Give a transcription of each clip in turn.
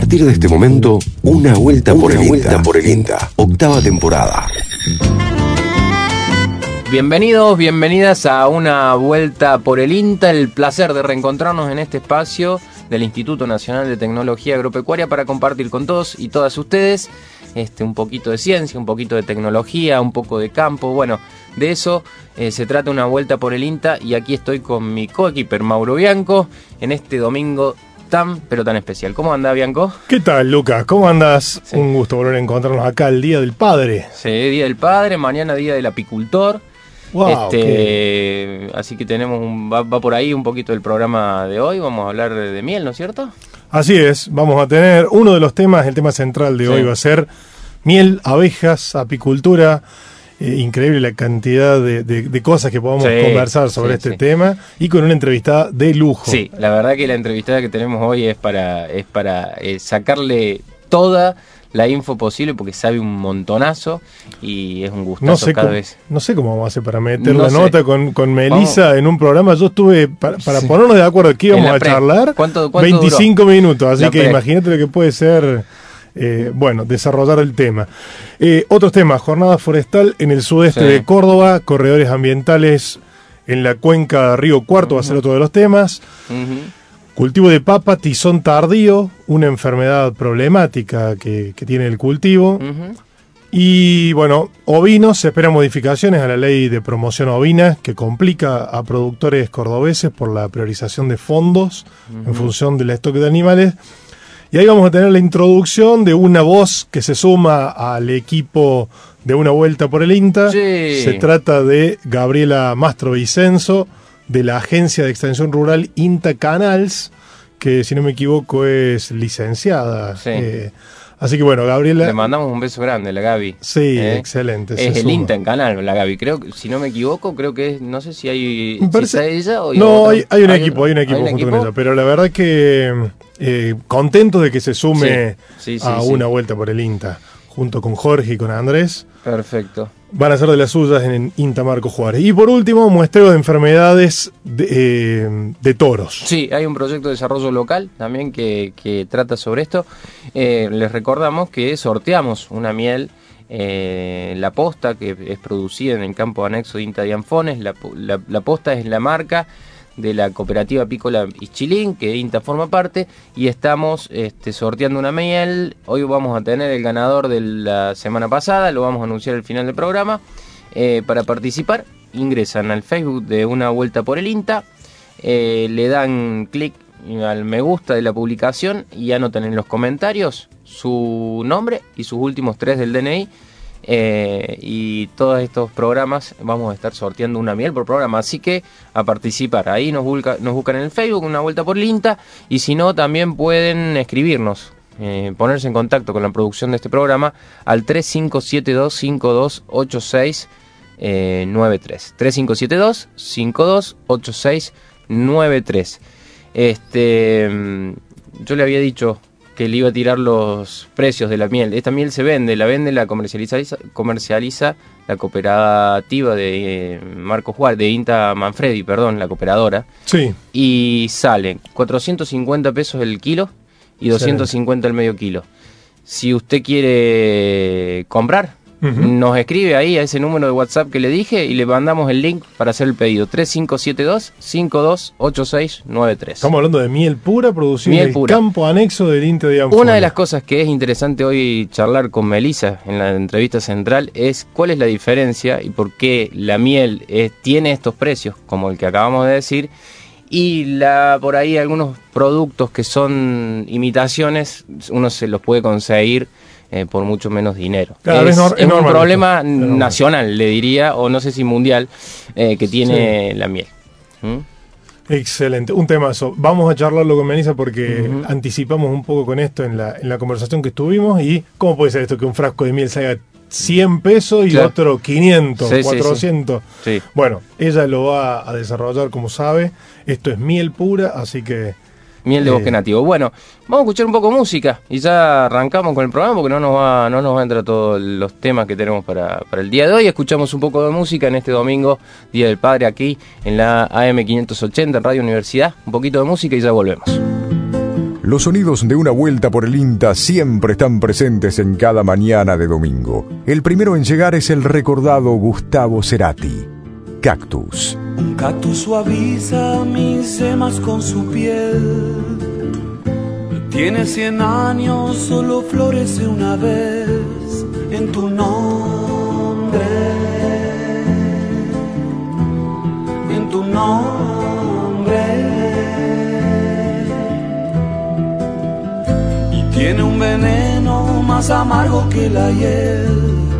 partir de este momento, una vuelta, por, el vuelta por el INTA. Octava temporada. Bienvenidos, bienvenidas a una vuelta por el INTA. El placer de reencontrarnos en este espacio del Instituto Nacional de Tecnología Agropecuaria para compartir con todos y todas ustedes este, un poquito de ciencia, un poquito de tecnología, un poco de campo. Bueno, de eso eh, se trata una vuelta por el INTA y aquí estoy con mi coequiper Mauro Bianco en este domingo tan, pero tan especial. ¿Cómo anda, Bianco? ¿Qué tal, Lucas? ¿Cómo andas? Un gusto volver a encontrarnos acá el Día del Padre. Sí, Día del Padre, mañana Día del Apicultor. este, Así que tenemos un, va, por ahí un poquito el programa de hoy. Vamos a hablar de, miel, ¿no es cierto? Así es, vamos a tener uno de los temas, el tema central de hoy va a ser miel, abejas, apicultura. Eh, increíble la cantidad de, cosas que podamos conversar sobre este tema y con una entrevistada de lujo. Sí, la verdad que la entrevistada que tenemos hoy es para, es para eh, sacarle toda la info posible porque sabe un montonazo y es un gustazo cada vez. No sé cómo vamos a hacer para meter la nota con, con Melissa en un programa. Yo estuve, para, ponernos de acuerdo que íbamos a charlar, ¿Cuánto, 25 minutos, así que imagínate lo que puede ser eh, bueno, desarrollar el tema. Eh, otros temas, jornada forestal en el sudeste de Córdoba, corredores ambientales en la cuenca Río Cuarto va a ser otro de los temas. Cultivo de papa, tizón tardío, una enfermedad problemática que, tiene el cultivo. Y bueno, ovinos, se esperan modificaciones a la ley de promoción ovina que complica a productores cordobeses por la priorización de fondos en función del stock de animales. Y ahí vamos a tener la introducción de una voz que se suma al equipo de una vuelta por el INTA. Se trata de Gabriela Mastro Vicenzo, de la Agencia de Extensión Rural INTA Canals, que si no me equivoco es licenciada. Eh, así que bueno, Gabriela. Le mandamos un beso grande, la Gaby. Sí, ¿Eh? excelente. Es el INTA en canal, la Gaby. Creo si no me equivoco, creo que es, no sé si hay. ella o No, hay, un equipo, hay un equipo junto con ella. Pero la verdad que eh, contento de que se sume a una vuelta por el INTA, junto con Jorge y con Andrés. Perfecto. Van a ser de las suyas en el INTA Marco Juárez. Y por último, muestreo de enfermedades de, eh, toros. Sí, hay un proyecto de desarrollo local también que, trata sobre esto. Eh, les recordamos que sorteamos una miel la posta que es producida en el campo anexo de INTA de Anfones. la posta es la marca de la cooperativa Pícola Ischilín, que INTA forma parte, y estamos este, sorteando una miel. Hoy vamos a tener el ganador de la semana pasada, lo vamos a anunciar al final del programa. Eh, para participar, ingresan al Facebook de Una Vuelta por el INTA, eh, le dan clic al me gusta de la publicación y anotan en los comentarios su nombre y sus últimos tres del DNI eh, y todos estos programas vamos a estar sorteando una miel por programa. Así que a participar. Ahí nos, buscan en el Facebook, una vuelta por Linta. Y si no, también pueden escribirnos. Eh, ponerse en contacto con la producción de este programa al 3572 5286 93 3572 528693 Este, mm, yo le había dicho que le iba a tirar los precios de la miel. Esta miel se vende, la vende, la comercializa, comercializa la cooperativa de eh, Marco Juárez, de Inta Manfredi, perdón, la cooperadora. Sí. Y sale 450 pesos el kilo y 250 el medio kilo. Si usted quiere comprar, nos escribe ahí a ese número de WhatsApp que le dije y le mandamos el link para hacer el pedido. 3572-528693. Estamos hablando de miel pura producida en el campo anexo del Inte de Una de las cosas que es interesante hoy charlar con Melissa en la entrevista central es cuál es la diferencia y por qué la miel tiene estos precios, como el que acabamos de decir, y la por ahí algunos productos que son imitaciones, uno se los puede conseguir eh, por mucho menos dinero. es, un problema nacional, le diría, o no sé si mundial, eh, que tiene la miel. ¿Mm? Excelente, un temazo. Vamos a charlarlo con Melissa porque anticipamos un poco con esto en la, en la conversación que estuvimos y cómo puede ser esto que un frasco de miel salga 100 pesos y otro 500, 400. bueno, ella lo va a desarrollar como sabe. Esto es miel pura, así que Miel de bosque nativo. Bueno, vamos a escuchar un poco de música y ya arrancamos con el programa porque no nos va, no nos va a entrar todos los temas que tenemos para, para el día de hoy. Escuchamos un poco de música en este domingo, Día del Padre, aquí en la AM580 en Radio Universidad. Un poquito de música y ya volvemos. Los sonidos de una vuelta por el INTA siempre están presentes en cada mañana de domingo. El primero en llegar es el recordado Gustavo Cerati. Cactus. Un cactus suaviza mis semas con su piel. Tiene cien años, solo florece una vez en tu nombre. En tu nombre. Tiene un veneno más amargo que la hiel.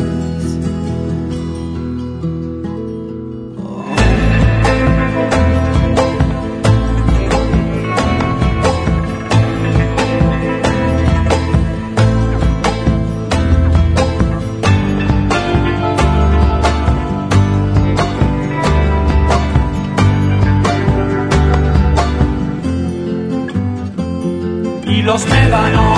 Los médanos.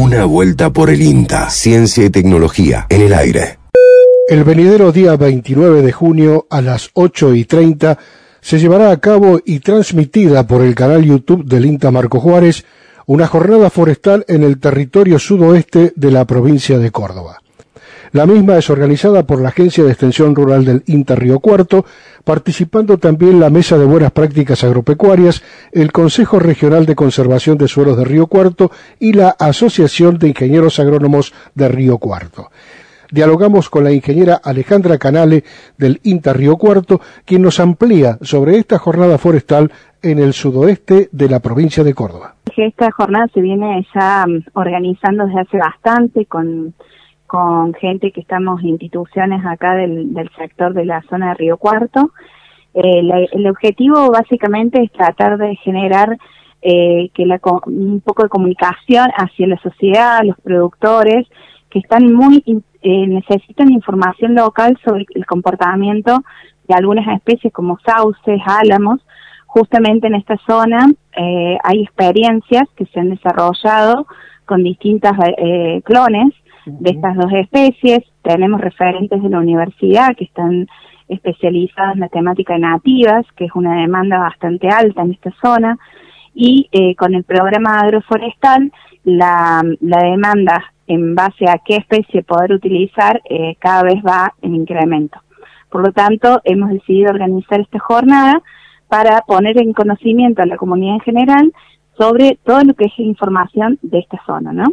Vuelta por el INTA. Ciencia y tecnología en el aire. El venidero día 29 de junio a las 8 y 30 se llevará a cabo y transmitida por el canal YouTube del INTA Marco Juárez una jornada forestal en el territorio sudoeste de la provincia de Córdoba. La misma es organizada por la Agencia de Extensión Rural del INTA Río Cuarto, participando también la Mesa de Buenas Prácticas Agropecuarias, el Consejo Regional de Conservación de Suelos de Río Cuarto y la Asociación de Ingenieros Agrónomos de Río Cuarto. Dialogamos con la ingeniera Alejandra Canale del INTA Río Cuarto, quien nos amplía sobre esta jornada forestal en el sudoeste de la provincia de Córdoba. Esta jornada se viene ya mm, organizando desde hace bastante con con gente que estamos instituciones acá del, sector de la zona de Río Cuarto. Eh, el objetivo básicamente es tratar de generar eh, que la, un poco de comunicación hacia la sociedad, los productores, que están muy eh, necesitan información local sobre el comportamiento de algunas especies como sauces, álamos. Justamente en esta zona eh, hay experiencias que se han desarrollado con distintas eh, clones de estas dos especies. Tenemos referentes de la universidad que están especializadas en la temática de nativas, que es una demanda bastante alta en esta zona, y eh, con el programa agroforestal la, la, demanda en base a qué especie poder utilizar eh, cada vez va en incremento. Por lo tanto, hemos decidido organizar esta jornada para poner en conocimiento a la comunidad en general sobre todo lo que es información de esta zona, ¿no?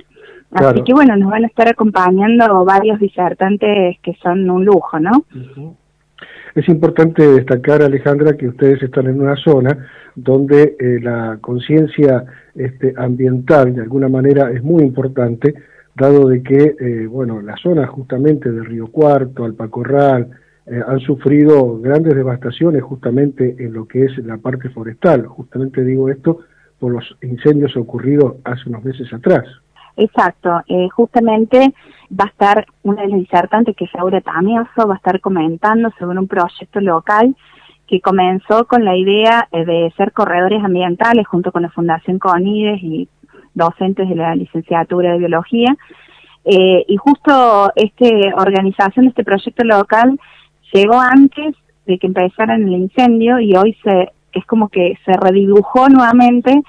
Así que bueno, nos van a estar acompañando varios disertantes que son un lujo, ¿no? Es importante destacar, Alejandra, que ustedes están en una zona donde eh, la conciencia este, ambiental de alguna manera es muy importante, dado de que, eh, bueno, la zona justamente de Río Cuarto, Alpacorral, eh, han sufrido grandes devastaciones justamente en lo que es la parte forestal. Justamente digo esto por los incendios ocurridos hace unos meses atrás. Exacto, eh, justamente va a estar una de las disertantes, que es Laura Tamioso, va a estar comentando sobre un proyecto local que comenzó con la idea eh, de ser corredores ambientales junto con la Fundación CONIDES y docentes de la licenciatura de Biología, Eh, y justo este organización, este proyecto local, llegó antes de que empezara el incendio y hoy se es como que se redibujó nuevamente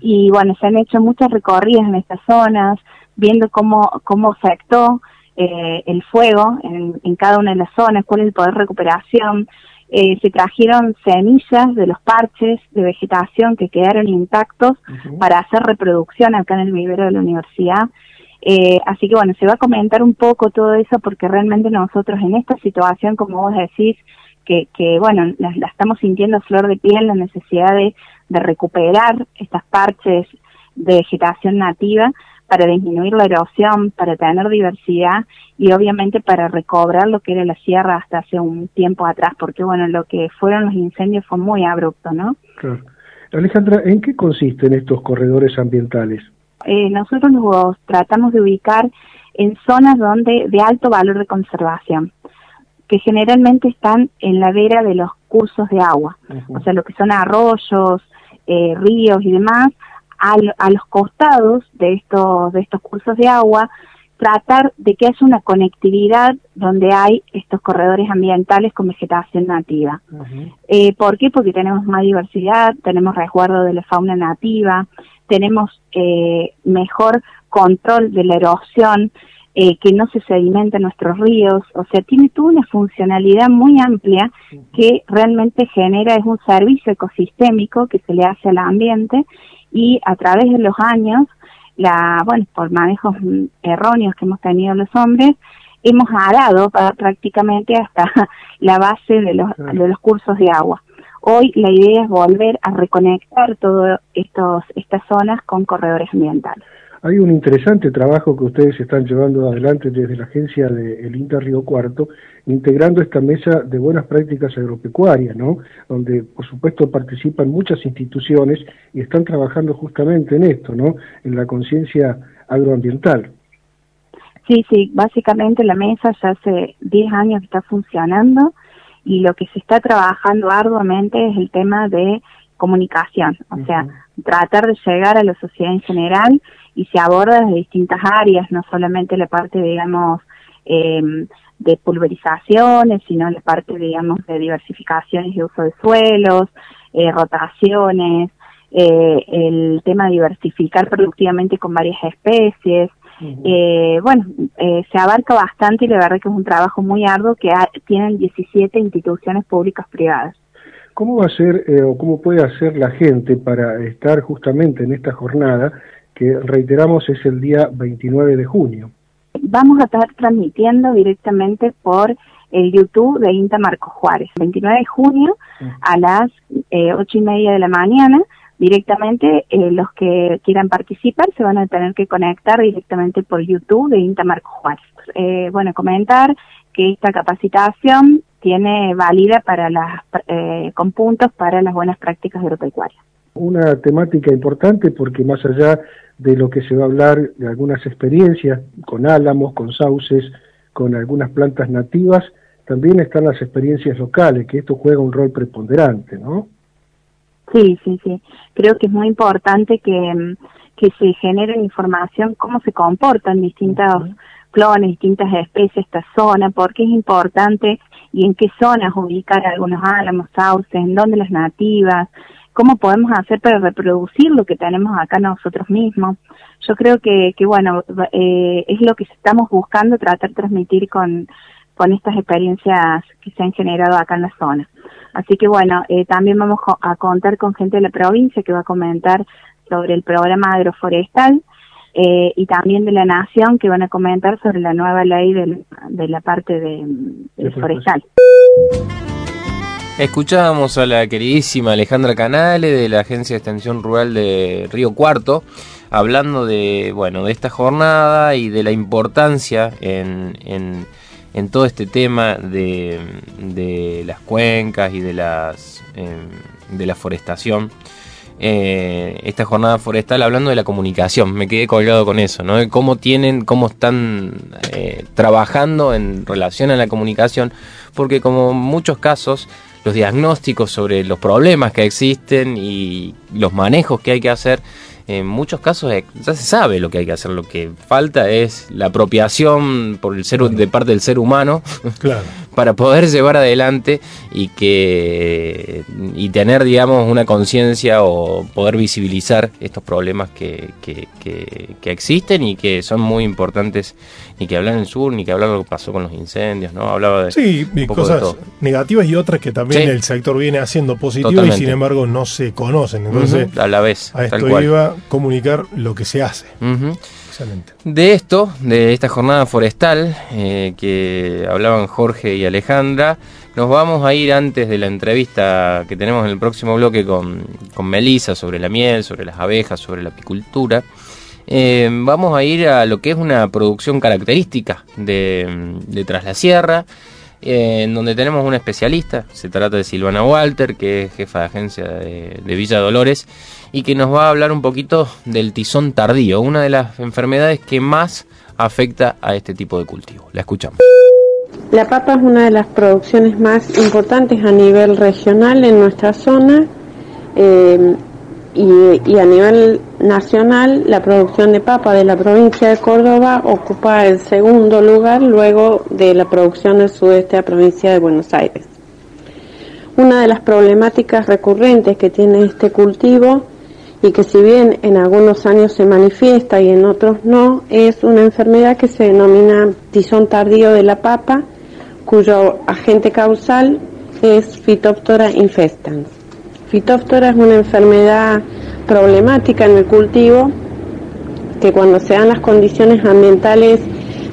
y bueno, se han hecho muchas recorridas en estas zonas, viendo cómo, cómo afectó eh, el fuego en, en, cada una de las zonas, cuál es el poder de recuperación. Eh, se trajeron semillas de los parches de vegetación que quedaron intactos para hacer reproducción acá en el vivero de la universidad. Eh, así que bueno, se va a comentar un poco todo eso porque realmente nosotros en esta situación, como vos decís, que, que bueno, la, estamos sintiendo a flor de piel, la necesidad de, de recuperar estas parches de vegetación nativa para disminuir la erosión, para tener diversidad y obviamente para recobrar lo que era la sierra hasta hace un tiempo atrás, porque bueno, lo que fueron los incendios fue muy abrupto, ¿no? Claro. Alejandra, ¿en qué consisten estos corredores ambientales? Eh, nosotros los tratamos de ubicar en zonas donde de alto valor de conservación, que generalmente están en la vera de los cursos de agua, o sea, lo que son arroyos, eh, ríos y demás, a, a, los costados de estos de estos cursos de agua, tratar de que haya una conectividad donde hay estos corredores ambientales con vegetación nativa. eh, ¿Por qué? Porque tenemos más diversidad, tenemos resguardo de la fauna nativa, tenemos eh, mejor control de la erosión, eh, que no se sedimenta en nuestros ríos, o sea, tiene toda una funcionalidad muy amplia que realmente genera, es un servicio ecosistémico que se le hace al ambiente y a través de los años, la, bueno, por manejos erróneos que hemos tenido los hombres, hemos arado prácticamente hasta la base de los, de los cursos de agua. Hoy la idea es volver a reconectar todas estas zonas con corredores ambientales. Hay un interesante trabajo que ustedes están llevando adelante desde la agencia del de INTA Río Cuarto, integrando esta mesa de buenas prácticas agropecuarias, ¿no? Donde, por supuesto, participan muchas instituciones y están trabajando justamente en esto, ¿no? En la conciencia agroambiental. Sí, sí, básicamente la mesa ya hace 10 años que está funcionando y lo que se está trabajando arduamente es el tema de comunicación, o sea, tratar de llegar a la sociedad en general y se aborda desde distintas áreas, no solamente la parte, digamos, eh, de pulverizaciones, sino la parte, digamos, de diversificaciones de uso de suelos, eh, rotaciones, eh, el tema de diversificar productivamente con varias especies, eh, bueno, eh, se abarca bastante y la verdad que es un trabajo muy arduo que tienen 17 instituciones públicas privadas. ¿Cómo va a ser eh, o cómo puede hacer la gente para estar justamente en esta jornada que reiteramos es el día 29 de junio? Vamos a estar transmitiendo directamente por el YouTube de INTA Marcos Juárez, 29 de junio a las eh, ocho y media de la mañana directamente eh, los que quieran participar se van a tener que conectar directamente por YouTube de INTA Marco Juárez. Eh, bueno, comentar que esta capacitación tiene válida para las, eh, con puntos para las buenas prácticas agropecuarias. Una temática importante porque más allá de lo que se va a hablar de algunas experiencias con álamos, con sauces, con algunas plantas nativas, también están las experiencias locales, que esto juega un rol preponderante, ¿no? Sí, sí, sí. Creo que es muy importante que, mm, que se genere información cómo se comportan distintos clones, distintas especies esta zona, porque es importante y en qué zonas ubicar algunos álamos, sauces, en dónde las nativas, cómo podemos hacer para reproducir lo que tenemos acá nosotros mismos. Yo creo que, que bueno, eh, es lo que estamos buscando tratar de transmitir con, con estas experiencias que se han generado acá en la zona. Así que bueno, eh, también vamos a contar con gente de la provincia que va a comentar sobre el programa agroforestal eh, y también de la Nación que van a comentar sobre la nueva ley de la parte de, forestal. Escuchábamos a la queridísima Alejandra Canale de la Agencia de Extensión Rural de Río Cuarto hablando de bueno de esta jornada y de la importancia en en todo este tema de, de las cuencas y de las em, de la forestación. Eh, esta jornada forestal hablando de la comunicación, me quedé colgado con eso, ¿no? Cómo tienen, cómo están eh, trabajando en relación a la comunicación, porque como en muchos casos los diagnósticos sobre los problemas que existen y los manejos que hay que hacer en muchos casos ya se sabe lo que hay que hacer. Lo que falta es la apropiación por el ser, de parte del ser humano para poder llevar adelante y que y tener, digamos, una conciencia o poder visibilizar estos problemas que, que, que, existen y que son muy importantes ni que hablar en el sur, ni que hablar lo que pasó con los incendios, ¿no? Hablaba de sí, cosas negativas y otras que también el sector viene haciendo positivas y sin embargo no se conocen. Entonces, a la vez, a esto iba comunicar lo que se hace. Excelente. De esto, de esta jornada forestal eh, que hablaban Jorge y Alejandra, nos vamos a ir antes de la entrevista que tenemos en el próximo bloque con, con Melissa sobre la miel, sobre las abejas, sobre la apicultura. Eh, vamos a ir a lo que es una producción característica de, de la Sierra, en donde tenemos un especialista, se trata de Silvana Walter, que es jefa de agencia de, Villa Dolores, y que nos va a hablar un poquito del tizón tardío, una de las enfermedades que más afecta a este tipo de cultivo. La escuchamos. La papa es una de las producciones más importantes a nivel regional en nuestra zona. Eh, y, a nivel nacional la producción de papa de la provincia de Córdoba ocupa el segundo lugar luego de la producción del sudeste de la provincia de Buenos Aires. Una de las problemáticas recurrentes que tiene este cultivo y que si bien en algunos años se manifiesta y en otros no, es una enfermedad que se denomina tizón tardío de la papa, cuyo agente causal es Phytophthora infestans. Phytophthora es una enfermedad problemática en el cultivo que cuando se dan las condiciones ambientales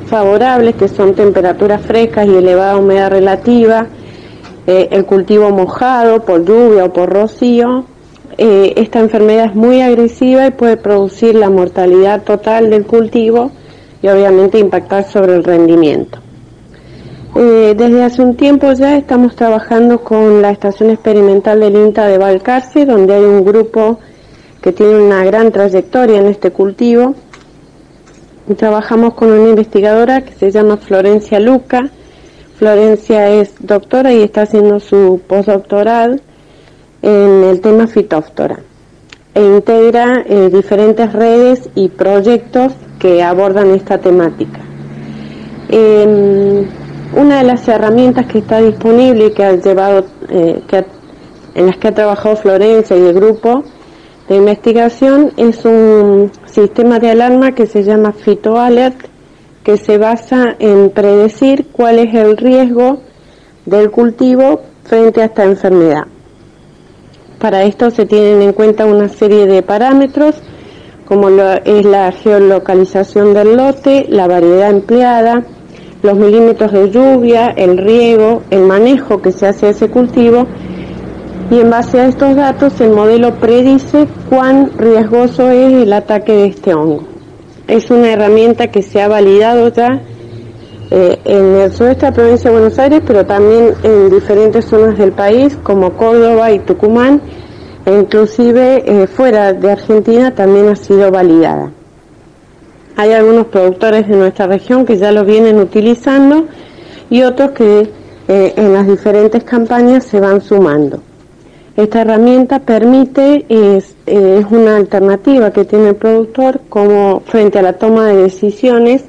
favorables, que son temperaturas frescas y elevada humedad relativa, eh, el cultivo mojado por lluvia o por rocío, eh, esta enfermedad es muy agresiva y puede producir la mortalidad total del cultivo y obviamente impactar sobre el rendimiento. Eh, desde hace un tiempo ya estamos trabajando con la estación experimental del INTA de Balcarce, donde hay un grupo que tiene una gran trayectoria en este cultivo. Trabajamos con una investigadora que se llama Florencia Luca. Florencia es doctora y está haciendo su postdoctoral en el tema fitóftora e integra eh, diferentes redes y proyectos que abordan esta temática. Una de las herramientas que está disponible y que ha llevado, eh, en las que ha trabajado Florencia y el grupo de investigación es un sistema de alarma que se llama PhytoAlert, que se basa en predecir cuál es el riesgo del cultivo frente a esta enfermedad. Para esto se tienen en cuenta una serie de parámetros, como es la geolocalización del lote, la variedad empleada, los milímetros de lluvia, el riego, el manejo que se hace de ese cultivo y en base a estos datos el modelo predice cuán riesgoso es el ataque de este hongo. Es una herramienta que se ha validado ya eh, en el sudeste de la provincia de Buenos Aires, pero también en diferentes zonas del país como Córdoba y Tucumán, e inclusive eh, fuera de Argentina también ha sido validada. Hay algunos productores de nuestra región que ya lo vienen utilizando y otros que eh, en las diferentes campañas se van sumando. Esta herramienta permite, es, eh, es una alternativa que tiene el productor como frente a la toma de decisiones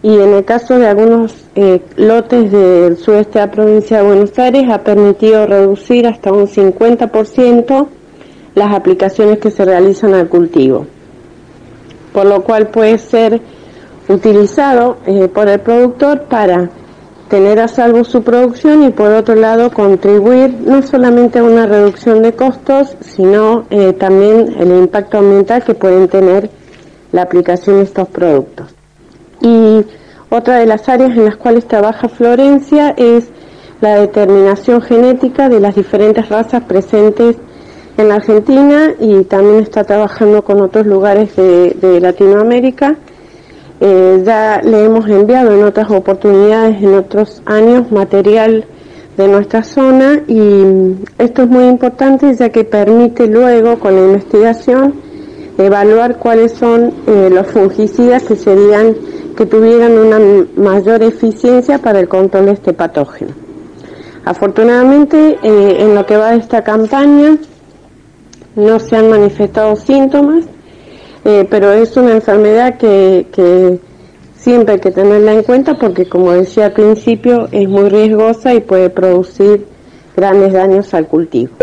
y en el caso de algunos eh, lotes del sudeste de la provincia de Buenos Aires ha permitido reducir hasta un 50% las aplicaciones que se realizan al cultivo por lo cual puede ser utilizado eh, por el productor para tener a salvo su producción y por otro lado contribuir no solamente a una reducción de costos, sino eh, también el impacto ambiental que pueden tener la aplicación de estos productos. Y otra de las áreas en las cuales trabaja Florencia es la determinación genética de las diferentes razas presentes en Argentina y también está trabajando con otros lugares de, Latinoamérica. Eh, ya le hemos enviado en otras oportunidades, en otros años, material de nuestra zona y esto es muy importante ya que permite luego con la investigación evaluar cuáles son eh, los fungicidas que serían que tuvieran una mayor eficiencia para el control de este patógeno. Afortunadamente, eh, en lo que va de esta campaña, no se han manifestado síntomas eh, pero es una enfermedad que, que siempre hay que tenerla en cuenta porque, como decía al principio, es muy riesgosa y puede producir grandes daños al cultivo.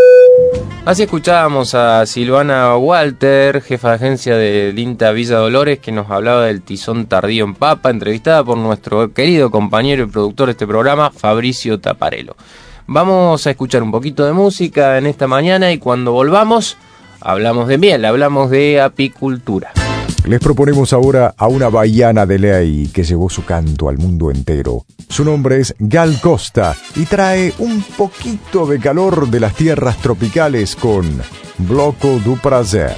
Así escuchábamos a Silvana Walter, jefa de agencia de Linta Villa Dolores, que nos hablaba del tizón tardío en papa, entrevistada por nuestro querido compañero y productor de este programa, Fabricio Taparelo. Vamos a escuchar un poquito de música en esta mañana y cuando volvamos hablamos de miel, hablamos de apicultura. Les proponemos ahora a una baiana de ley que llevó su canto al mundo entero. Su nombre es Gal Costa y trae un poquito de calor de las tierras tropicales con Bloco du Prazer.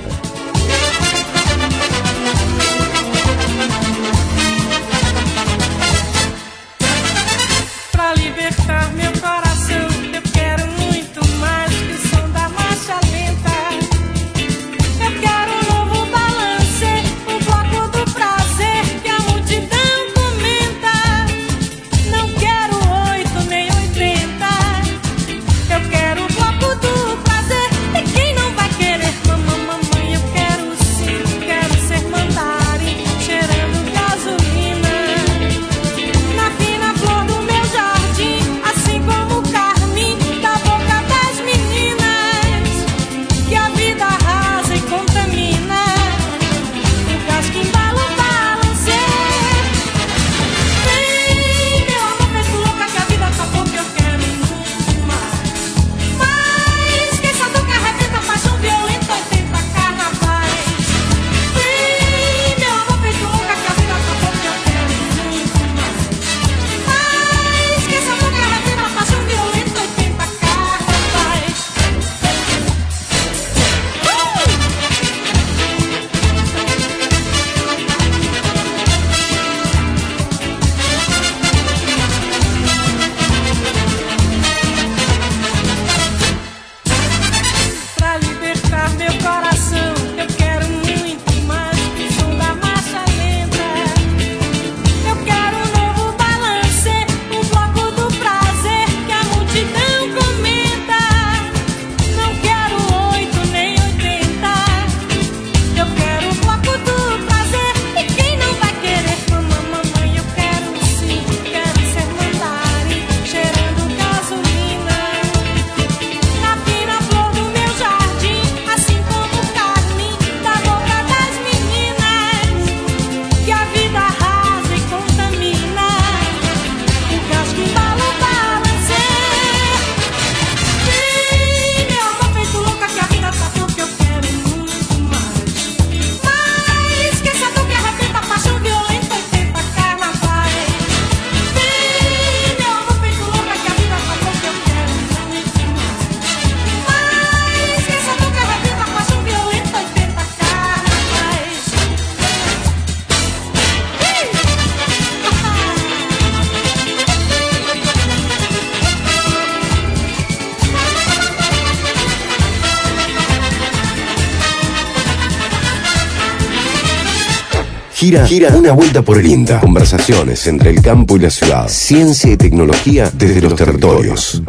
Gira, una vuelta por el INTA. Conversaciones entre el campo y la ciudad. Ciencia y tecnología desde, los, territorios.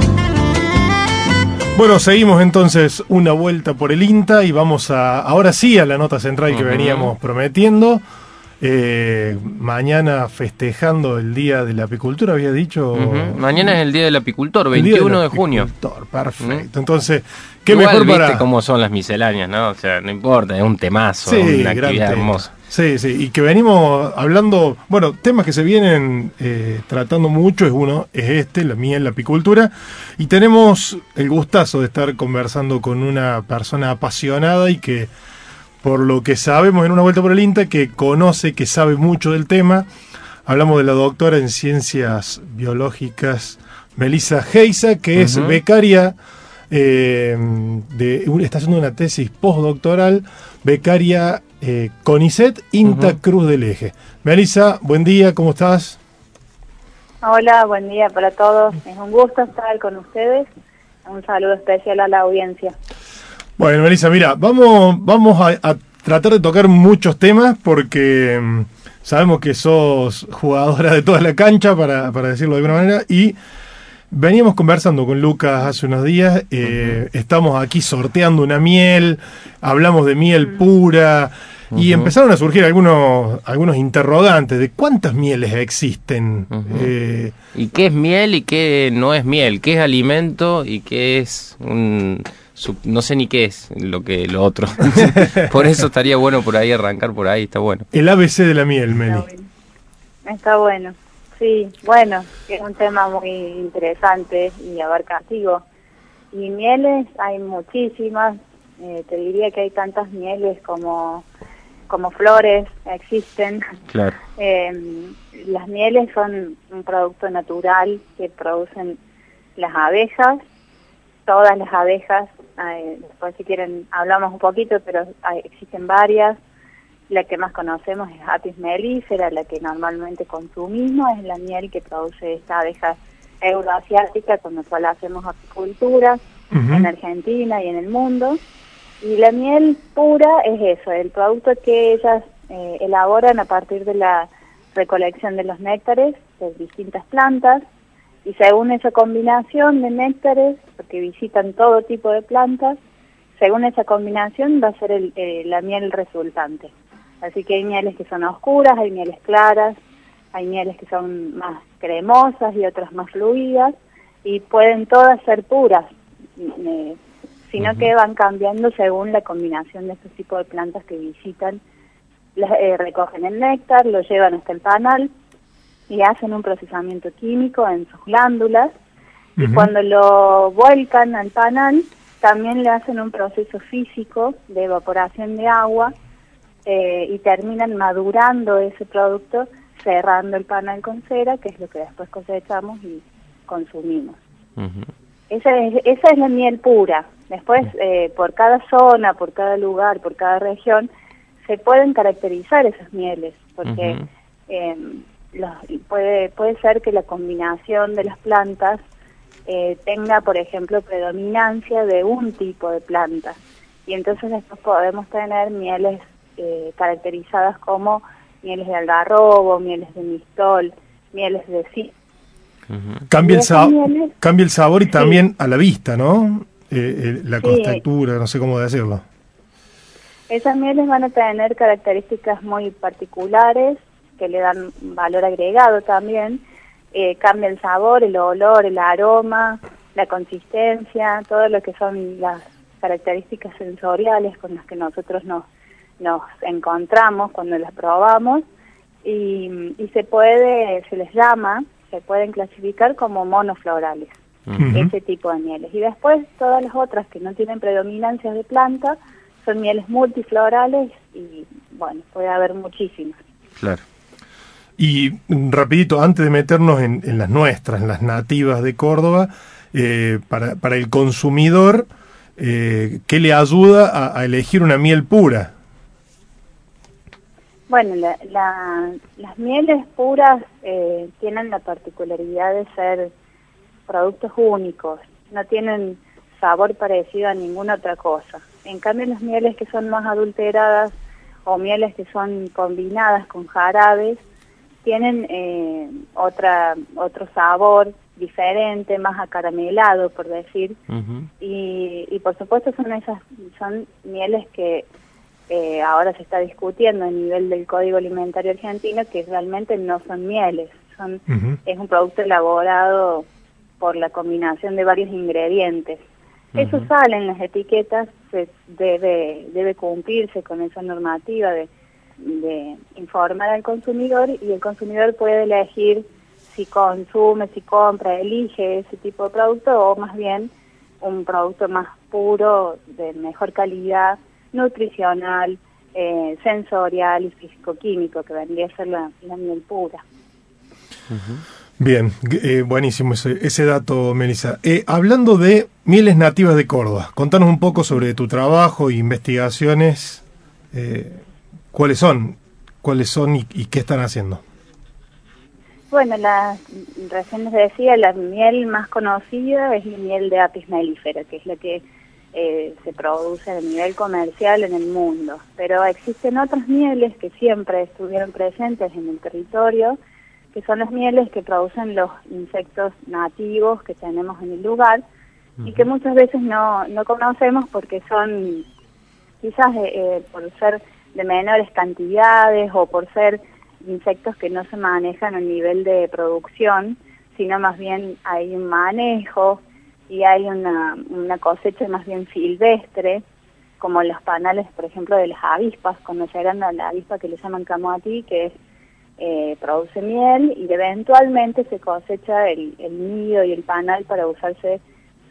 Bueno, seguimos entonces una vuelta por el INTA y vamos a ahora sí a la nota central que veníamos prometiendo. Eh, mañana festejando el Día de la Apicultura, había dicho. Mañana es el Día del Apicultor, 21 de junio. Perfecto. Entonces, ¿qué mejor para.? Viste cómo son las misceláneas, ¿no? O sea, no importa, es un temazo, una actividad hermosa. Sí, sí, y que venimos hablando, bueno, temas que se vienen eh, tratando mucho, es uno, es este, la miel, la apicultura, y tenemos el gustazo de estar conversando con una persona apasionada y que, por lo que sabemos en una vuelta por el INTA, que conoce, que sabe mucho del tema. Hablamos de la doctora en ciencias biológicas, Melissa Geisa, que es becaria, eh, de, está haciendo una tesis postdoctoral, becaria eh, CONICET INTA Cruz del Eje. Melissa, buen día, ¿cómo estás? Hola, buen día para todos. Es un gusto estar con ustedes. Un saludo especial a la audiencia. Bueno, Melissa, mira, vamos, vamos a, tratar de tocar muchos temas porque mm, sabemos que sos jugadora de toda la cancha, para, para decirlo de alguna manera, y Veníamos conversando con Lucas hace unos días, eh, estamos aquí sorteando una miel, hablamos de miel pura, Y empezaron a surgir algunos, algunos interrogantes de cuántas mieles existen. Eh, ¿Y qué es miel y qué no es miel? ¿Qué es alimento y qué es un... no sé ni qué es lo que lo otro. por eso estaría bueno por ahí arrancar por ahí, está bueno. El ABC de la miel, Meli. Está bueno. Sí, bueno, es un tema muy interesante y abarcativo. Y mieles hay muchísimas, eh, te diría que hay tantas mieles como, como flores existen. Claro. Eh, las mieles son un producto natural que producen las abejas, todas las abejas, eh, después si quieren hablamos un poquito, pero existen varias. La que más conocemos es Apis mellifera, la que normalmente consumimos es la miel que produce esta abeja euroasiática con la cual hacemos apicultura en Argentina y en el mundo. Y la miel pura es eso, el producto que ellas eh, elaboran a partir de la recolección de los néctares de distintas plantas y según esa combinación de néctares, porque visitan todo tipo de plantas, según esa combinación va a ser el, eh, la miel resultante. Así que hay mieles que son oscuras, hay mieles claras, hay mieles que son más cremosas y otras más fluidas y pueden todas ser puras, eh, sino que van cambiando según la combinación de estos tipos de plantas que visitan. Eh, recogen el néctar, lo llevan hasta el panal y hacen un procesamiento químico en sus glándulas. Y cuando lo vuelcan al panal también le hacen un proceso físico de evaporación de agua eh, y terminan madurando ese producto cerrando el panal con cera, que es lo que después cosechamos y consumimos. esa, es, esa es la miel pura. Después, eh, por cada zona, por cada lugar, por cada región, se pueden caracterizar esas mieles, porque em, puede, puede ser que la combinación de las plantas eh, tenga, por ejemplo, predominancia de un tipo de planta. Y entonces después podemos tener mieles eh, caracterizadas como mieles de algarrobo, mieles de mistol, mieles de sí. cambia, el cambia el sabor y también a la vista, ¿no? Eh, la contextura, no sé cómo decirlo. Esas mieles van a tener características muy particulares que le dan valor agregado también. Eh, cambia el sabor, el olor, el aroma, la consistencia, todo lo que son las características sensoriales con las que nosotros nos nos encontramos cuando las probamos y, se puede, se les llama, se pueden clasificar como monoflorales, ese tipo de mieles. Y después todas las otras que no tienen predominancias de planta son mieles multiflorales y bueno, puede haber muchísimas. Claro. Y rapidito, antes de meternos en, las nuestras, en las nativas de Córdoba, eh, para, para el consumidor, eh, ¿qué le ayuda a elegir una miel pura? Bueno, las mieles puras eh, tienen la particularidad de ser productos únicos, no tienen sabor parecido a ninguna otra cosa. En cambio, las mieles que son más adulteradas o mieles que son combinadas con jarabes tienen eh, otra otro sabor diferente, más acaramelado, por decir. y, y por supuesto son esas son mieles que eh, ahora se está discutiendo a nivel del Código Alimentario Argentino que realmente no son mieles, son es un producto elaborado por la combinación de varios ingredientes. Eso sale en las etiquetas, se debe, debe cumplirse con esa normativa de, de informar al consumidor y el consumidor puede elegir si consume, si compra, elige ese tipo de producto o más bien un producto más puro, de mejor calidad, nutricional, eh, sensorial y físico-químico, que vendría a ser la, miel pura. Bien, eh, buenísimo ese, ese dato, Melissa. Eh, hablando de mieles nativas de Córdoba, contanos un poco sobre tu trabajo e investigaciones. ¿Cuáles son? ¿Cuáles son y, qué están haciendo? Bueno, la, recién les decía, la miel más conocida es la miel de apis mellifera, que es la que eh, se produce a nivel comercial en el mundo. Pero existen otras mieles que siempre estuvieron presentes en el territorio, que son las mieles que producen los insectos nativos que tenemos en el lugar y que muchas veces no, no conocemos porque son, quizás eh, eh, por ser de menores cantidades o por ser insectos que no se manejan a nivel de producción, sino más bien hay un manejo y hay una, una cosecha más bien silvestre, como los panales, por ejemplo, de las avispas, conocerán a la avispa que le llaman camoati, que es, eh, produce miel y eventualmente se cosecha el, el nido y el panal para usarse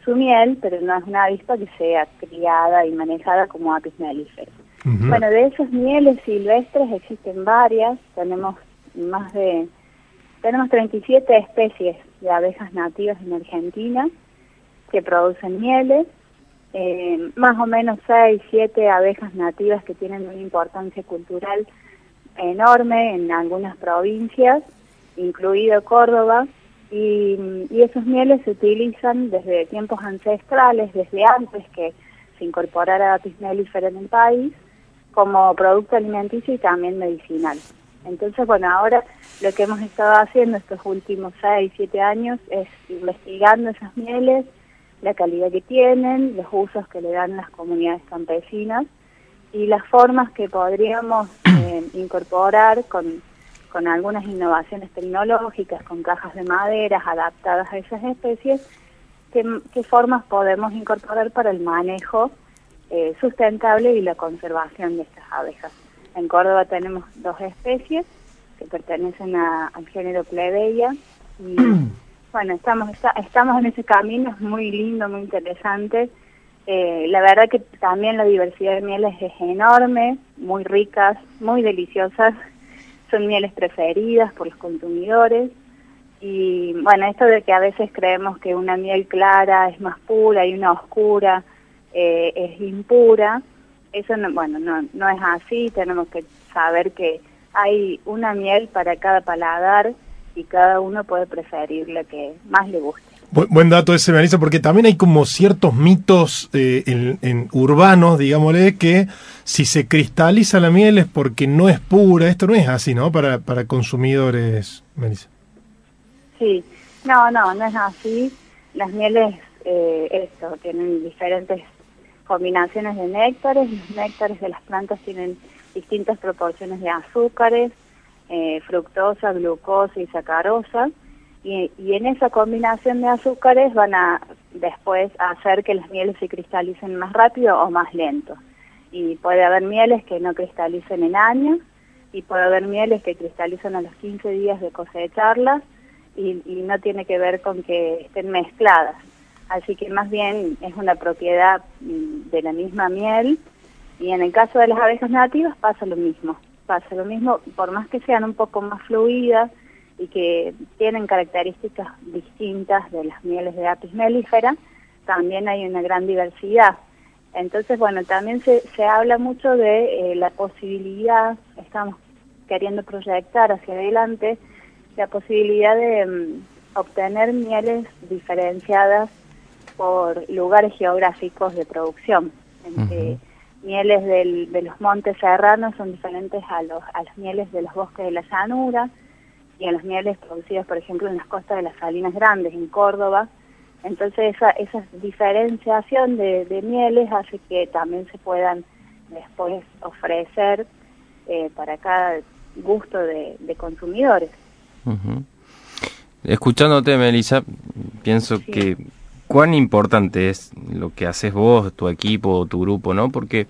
su miel, pero no es una avispa que sea criada y manejada como apis mellifera. Bueno, de esas mieles silvestres existen varias, tenemos más de, tenemos 37 especies de abejas nativas en Argentina que producen mieles, eh, más o menos 6, 7 abejas nativas que tienen una importancia cultural enorme en algunas provincias, incluido Córdoba, y, y esos mieles se utilizan desde tiempos ancestrales, desde antes que se incorporara apis mellifera en el país, como producto alimenticio y también medicinal. Entonces, bueno, ahora lo que hemos estado haciendo estos últimos 6, 7 años es investigando esas mieles, la calidad que tienen, los usos que le dan las comunidades campesinas y las formas que podríamos eh, incorporar con, con algunas innovaciones tecnológicas, con cajas de maderas adaptadas a esas especies, qué, qué formas podemos incorporar para el manejo eh, sustentable y la conservación de estas abejas. En Córdoba tenemos dos especies que pertenecen al género plebeia y bueno, estamos, estamos en ese camino, es muy lindo, muy interesante. Eh, la verdad que también la diversidad de mieles es enorme, muy ricas, muy deliciosas, son mieles preferidas por los consumidores. Y bueno, esto de que a veces creemos que una miel clara es más pura y una oscura, eh, es impura. Eso, no, bueno, no, no es así. Tenemos que saber que hay una miel para cada paladar y cada uno puede preferir lo que más le guste. buen dato ese, Marisa, porque también hay como ciertos mitos eh, en, urbanos, digámosle, que si se cristaliza la miel es porque no es pura. Esto no es así, ¿no? Para, para consumidores, Marisa. Sí, no, no, no es así. Las mieles, eh, esto, tienen diferentes combinaciones de néctares. Los néctares de las plantas tienen distintas proporciones de azúcares, eh, fructosa, glucosa y sacarosa. Y, y, en esa combinación de azúcares van a después hacer que las mieles se cristalicen más rápido o más lento. Y puede haber mieles que no cristalicen en años y puede haber mieles que cristalizan a los 15 días de cosecharlas y, y no tiene que ver con que estén mezcladas. Así que más bien es una propiedad mm, de la misma miel y en el caso de las abejas nativas pasa lo mismo. Pasa lo mismo, por más que sean un poco más fluidas y que tienen características distintas de las mieles de apis mellifera, también hay una gran diversidad. Entonces, bueno, también se, se habla mucho de eh, la posibilidad, estamos queriendo proyectar hacia adelante, la posibilidad de mm, obtener mieles diferenciadas por lugares geográficos de producción. Mieles de los montes serranos son diferentes a, los, a las mieles de los bosques de la llanura y a las mieles producidas, por ejemplo, en las costas de las Salinas Grandes, en Córdoba. Entonces esa, esa diferenciación de, mieles hace que también se puedan después ofrecer eh, para cada gusto de, consumidores. Escuchándote, Melissa, pienso que cuán importante es lo que haces vos, tu equipo, tu grupo, ¿no? Porque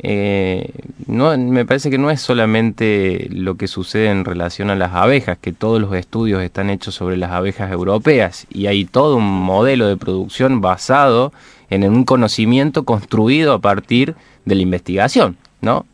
eh, no, me parece que no es solamente lo que sucede en relación a las abejas, que todos los estudios están hechos sobre las abejas europeas y hay todo un modelo de producción basado en un conocimiento construido a partir de la investigación, ¿no?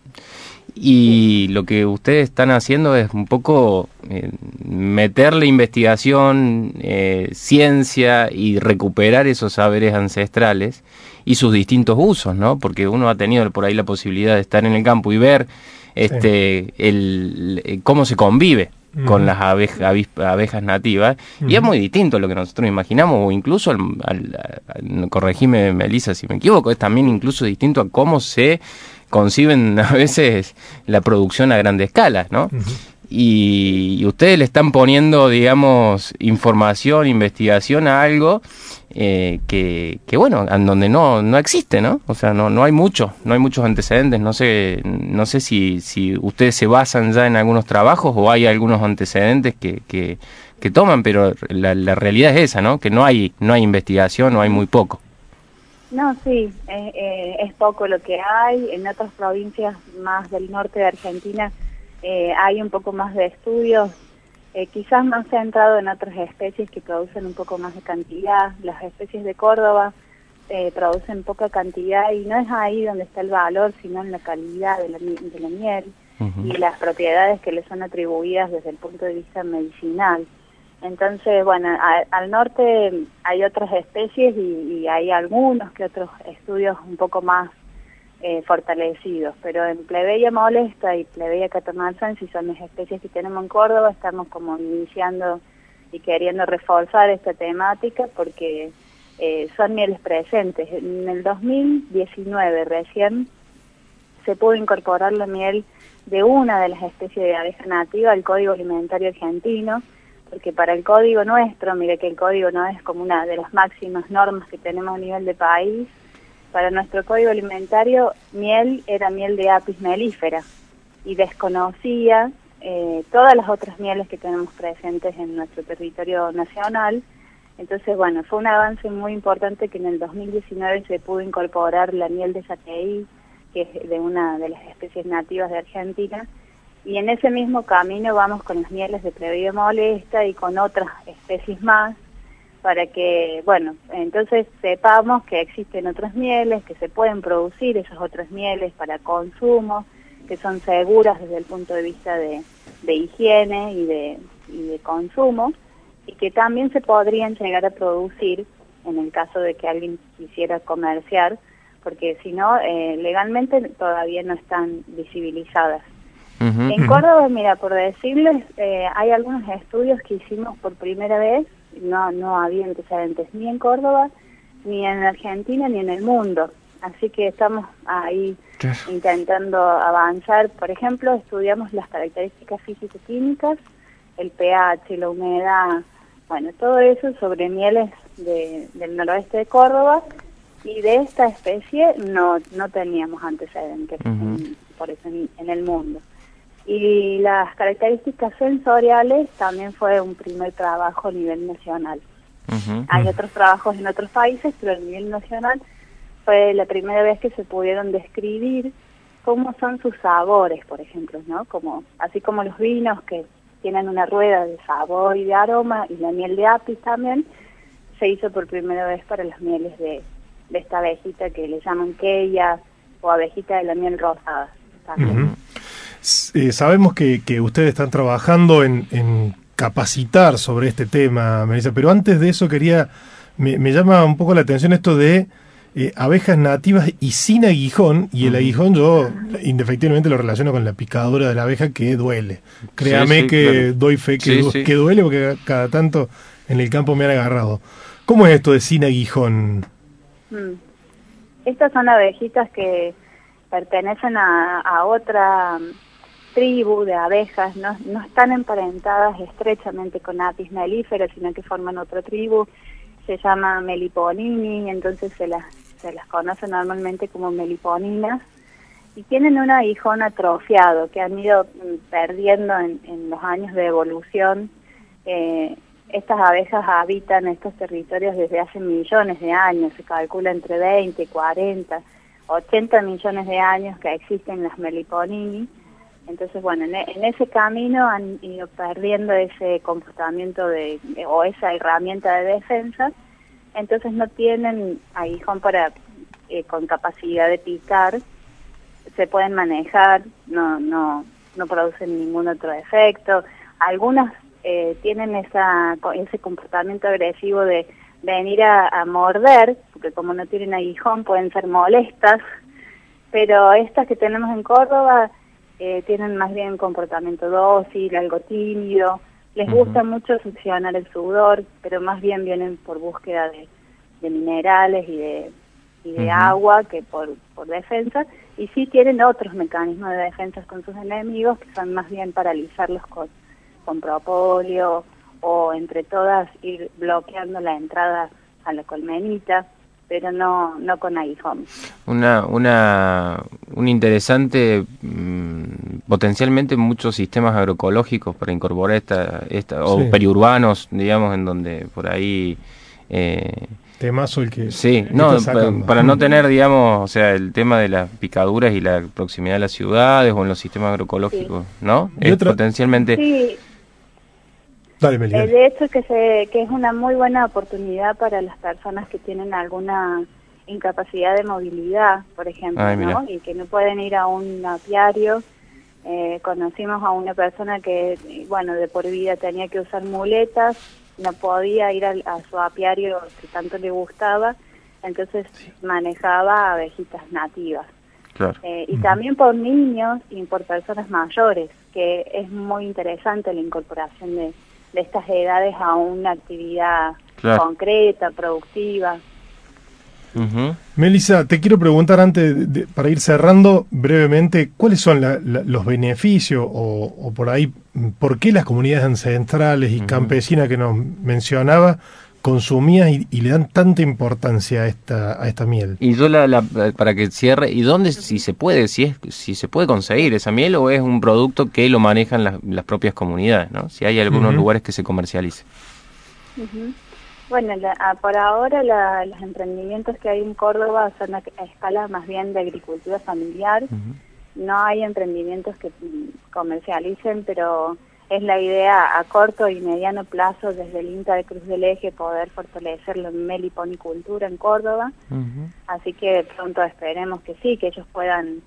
Y lo que ustedes están haciendo es un poco eh, meterle investigación, eh, ciencia y recuperar esos saberes ancestrales y sus distintos usos, ¿no? Porque uno ha tenido por ahí la posibilidad de estar en el campo y ver este el, cómo se convive con las abejas nativas y es muy distinto a lo que nosotros imaginamos o incluso al, al, corregime Melissa si me equivoco es también incluso distinto a cómo se conciben a veces la producción a grande escala, ¿no? Y, ustedes le están poniendo, digamos, información, investigación a algo eh, que, que, bueno, en donde no, no existe, ¿no? O sea, no, no hay mucho, no hay muchos antecedentes. No sé, no sé si, si ustedes se basan ya en algunos trabajos o hay algunos antecedentes que, que, toman, pero la, la, realidad es esa, ¿no? Que no hay, no hay investigación o hay muy poco. No, sí, eh, eh, es poco lo que hay. En otras provincias más del norte de Argentina eh, hay un poco más de estudios, eh, quizás más centrado en otras especies que producen un poco más de cantidad. Las especies de Córdoba eh, producen poca cantidad y no es ahí donde está el valor, sino en la calidad de la, de la miel y las propiedades que le son atribuidas desde el punto de vista medicinal. Entonces, bueno, al norte hay otras especies y, y, hay algunos que otros estudios un poco más eh, fortalecidos, pero en plebeya molesta y plebeya si son las especies que tenemos en Córdoba, estamos como iniciando y queriendo reforzar esta temática porque eh, son mieles presentes. En el 2019 recién se pudo incorporar la miel de una de las especies de abeja nativa al Código Alimentario Argentino, porque para el código nuestro, mire que el código no es como una de las máximas normas que tenemos a nivel de país, para nuestro código alimentario, miel era miel de apis melífera y desconocía eh, todas las otras mieles que tenemos presentes en nuestro territorio nacional. Entonces, bueno, fue un avance muy importante que en el 2019 se pudo incorporar la miel de saqueí, que es de una de las especies nativas de Argentina, y en ese mismo camino vamos con las mieles de Plebeo molesta y con otras especies más, para que, bueno, entonces sepamos que existen otras mieles, que se pueden producir esas otras mieles para consumo, que son seguras desde el punto de vista de, higiene y de, de consumo, y que también se podrían llegar a producir en el caso de que alguien quisiera comerciar, porque si no, eh, legalmente todavía no están visibilizadas. en Córdoba, mira, por decirles, eh, hay algunos estudios que hicimos por primera vez no, no había antecedentes ni en Córdoba, ni en Argentina, ni en el mundo. Así que estamos ahí intentando avanzar. Por ejemplo, estudiamos las características físico-químicas, el pH, la humedad, bueno, todo eso sobre mieles del noroeste de Córdoba y de esta especie no, no teníamos antecedentes por eso en el mundo. Y las características sensoriales también fue un primer trabajo a nivel nacional. Hay otros trabajos en otros países, pero a nivel nacional fue la primera vez que se pudieron describir cómo son sus sabores, por ejemplo, ¿no? Como así como los vinos que tienen una rueda de sabor y de aroma y la miel de apis también se hizo por primera vez para las mieles de, de esta abejita que le llaman queya o abejita de la miel rosada. También. Eh, sabemos que, que, ustedes están trabajando en, capacitar sobre este tema, Melissa, pero antes de eso quería, me, llama un poco la atención esto de eh, abejas nativas y sin aguijón, y el aguijón yo indefectiblemente lo relaciono con la picadura de la abeja que duele. Créame que doy fe que, que, duele porque cada tanto en el campo me han agarrado. ¿Cómo es esto de sin aguijón? Mm. Estas son abejitas que pertenecen a, a otra tribu de abejas, no, no están emparentadas estrechamente con Apis mellifera, sino que forman otra tribu, se llama Meliponini, entonces se las, se las conoce normalmente como meliponinas, y tienen un aguijón atrofiado que han ido mm, perdiendo en, los años de evolución. Eh, estas abejas habitan estos territorios desde hace millones de años, se calcula entre 20, 40, 80 millones de años que existen las meliponini, entonces, bueno, en, ese camino han ido perdiendo ese comportamiento de, o esa herramienta de defensa, entonces no tienen aguijón para eh, con capacidad de picar, se pueden manejar, no no no producen ningún otro efecto. Algunas eh, tienen esa ese comportamiento agresivo de venir a morder, porque como no tienen aguijón pueden ser molestas, pero estas que tenemos en Córdoba eh, tienen más bien comportamiento dócil, algo tímido, les gusta mucho succionar el sudor, pero más bien vienen por búsqueda de, minerales y de, y de agua que por, por defensa, y sí tienen otros mecanismos de defensa con sus enemigos que son más bien paralizarlos con, con propóleo o entre todas ir bloqueando la entrada a la colmenita pero no no con aguijón. Una una un interesante mm, potencialmente muchos sistemas agroecológicos para incorporar esta esta o periurbanos, digamos, en donde por ahí eh, Temazo el que. Sí, no, para, no tener, digamos, o sea, el tema de las picaduras y la proximidad de las ciudades o en los sistemas agroecológicos, ¿no? Es potencialmente. Sí. Dale, eh, de hecho, que, se, que es una muy buena oportunidad para las personas que tienen alguna incapacidad de movilidad, por ejemplo, ¿no? Y que no pueden ir a un apiario. Eh, conocimos a una persona que, bueno, de por vida tenía que usar muletas no podía ir a, su apiario que tanto le gustaba, entonces manejaba abejitas nativas. Eh, y también por niños y por personas mayores, que es muy interesante la incorporación de, de estas edades a una actividad concreta, productiva. Melissa, te quiero preguntar antes, para ir cerrando brevemente, ¿cuáles son los beneficios o, por ahí, por qué las comunidades ancestrales y campesinas que nos mencionaba consumían y, le dan tanta importancia a esta, a esta miel? Y yo, la, para que cierre, ¿y dónde, si se puede, si, es, si se puede conseguir esa miel o es un producto que lo manejan las, propias comunidades, ¿no? Si hay algunos lugares que se comercialice. Bueno, la, por ahora los emprendimientos que hay en Córdoba son a, escala más bien de agricultura familiar. No hay emprendimientos que mm, comercialicen, pero es la idea a corto y mediano plazo desde el INTA de Cruz del Eje poder fortalecer la meliponicultura en Córdoba. Así que pronto esperemos que sí, que ellos puedan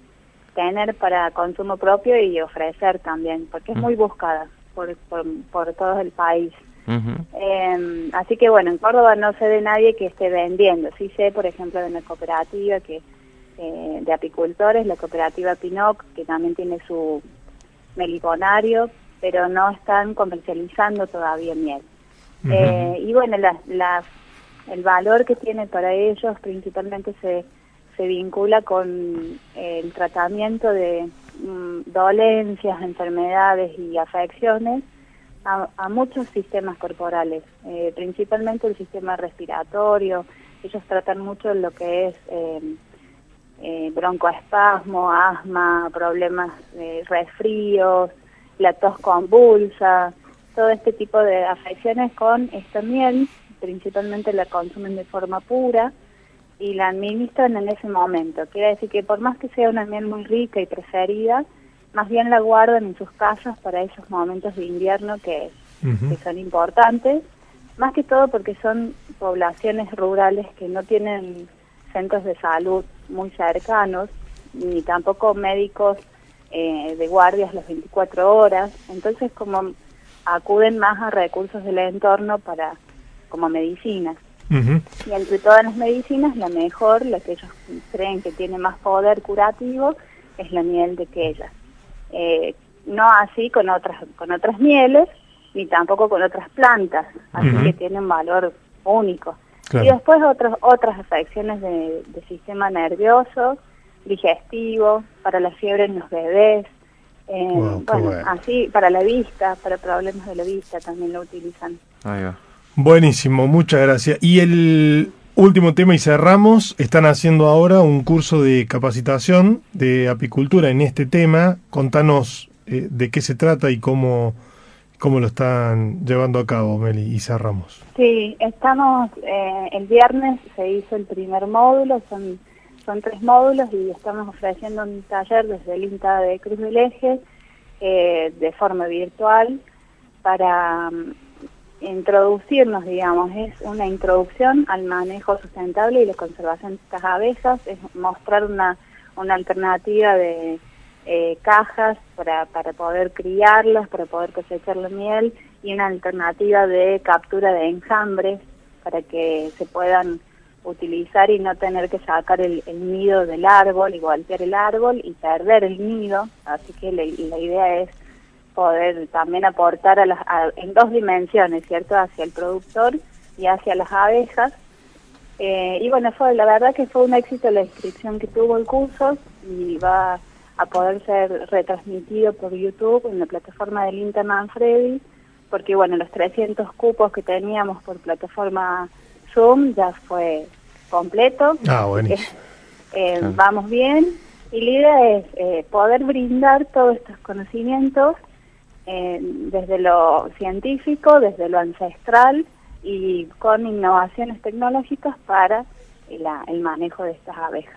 tener para consumo propio y ofrecer también, porque es muy buscada por, por, por todo el país. Em, así que bueno, en Córdoba no sé de nadie que esté vendiendo. Sí sé, por ejemplo, de una cooperativa que eh, de apicultores, la cooperativa Pinoc, que también tiene su meliponario, pero no están comercializando todavía miel. Eh, y bueno, la, el valor que tiene para ellos principalmente se, se vincula con el tratamiento de mm, dolencias, enfermedades y afecciones a, muchos sistemas corporales, eh, principalmente el sistema respiratorio. Ellos tratan mucho lo que es eh, eh, broncoespasmo, asma, problemas de resfríos, la tos convulsa, todo este tipo de afecciones con esta miel, principalmente la consumen de forma pura y la administran en ese momento. Quiere decir que por más que sea una miel muy rica y preferida, más bien la guardan en sus casas para esos momentos de invierno que, son importantes, más que todo porque son poblaciones rurales que no tienen centros de salud muy cercanos, ni tampoco médicos eh, de guardias las 24 horas, entonces como acuden más a recursos del entorno para como medicinas. Y entre todas las medicinas, la mejor, la que ellos creen que tiene más poder curativo, es la miel de quella. Eh, no así con otras con otras mieles ni tampoco con otras plantas, así que tiene un valor único. Y después otros, otras afecciones de, sistema nervioso, digestivo, para la fiebre en los bebés, eh, bueno, así para la vista, para problemas de la vista también lo utilizan. Buenísimo, muchas gracias. Y el último tema y cerramos, están haciendo ahora un curso de capacitación de apicultura en este tema. Contanos eh, de qué se trata y cómo, cómo lo están llevando a cabo, Meli, y cerramos. Sí, estamos, eh, el viernes se hizo el primer módulo, son, son tres módulos y estamos ofreciendo un taller desde el INTA de Cruz del Eje eh, de forma virtual para introducirnos, digamos, es una introducción al manejo sustentable y la conservación de estas abejas, es mostrar una, una alternativa de eh, cajas para, para poder criarlas, para poder cosechar la miel y una alternativa de captura de enjambres para que se puedan utilizar y no tener que sacar el, nido del árbol y golpear el árbol y perder el nido. Así que la idea es poder también aportar a las, en dos dimensiones, ¿cierto? Hacia el productor y hacia las abejas. Eh, y bueno, fue la verdad que fue un éxito la inscripción que tuvo el curso y va a poder ser retransmitido por YouTube en la plataforma del INTA Manfredi, porque bueno, los 300 cupos que teníamos por plataforma Zoom ya fue completo. Ah, bueno. Eh, vamos bien y la idea es eh, poder brindar todos estos conocimientos desde lo científico, desde lo ancestral y con innovaciones tecnológicas para el manejo de estas abejas.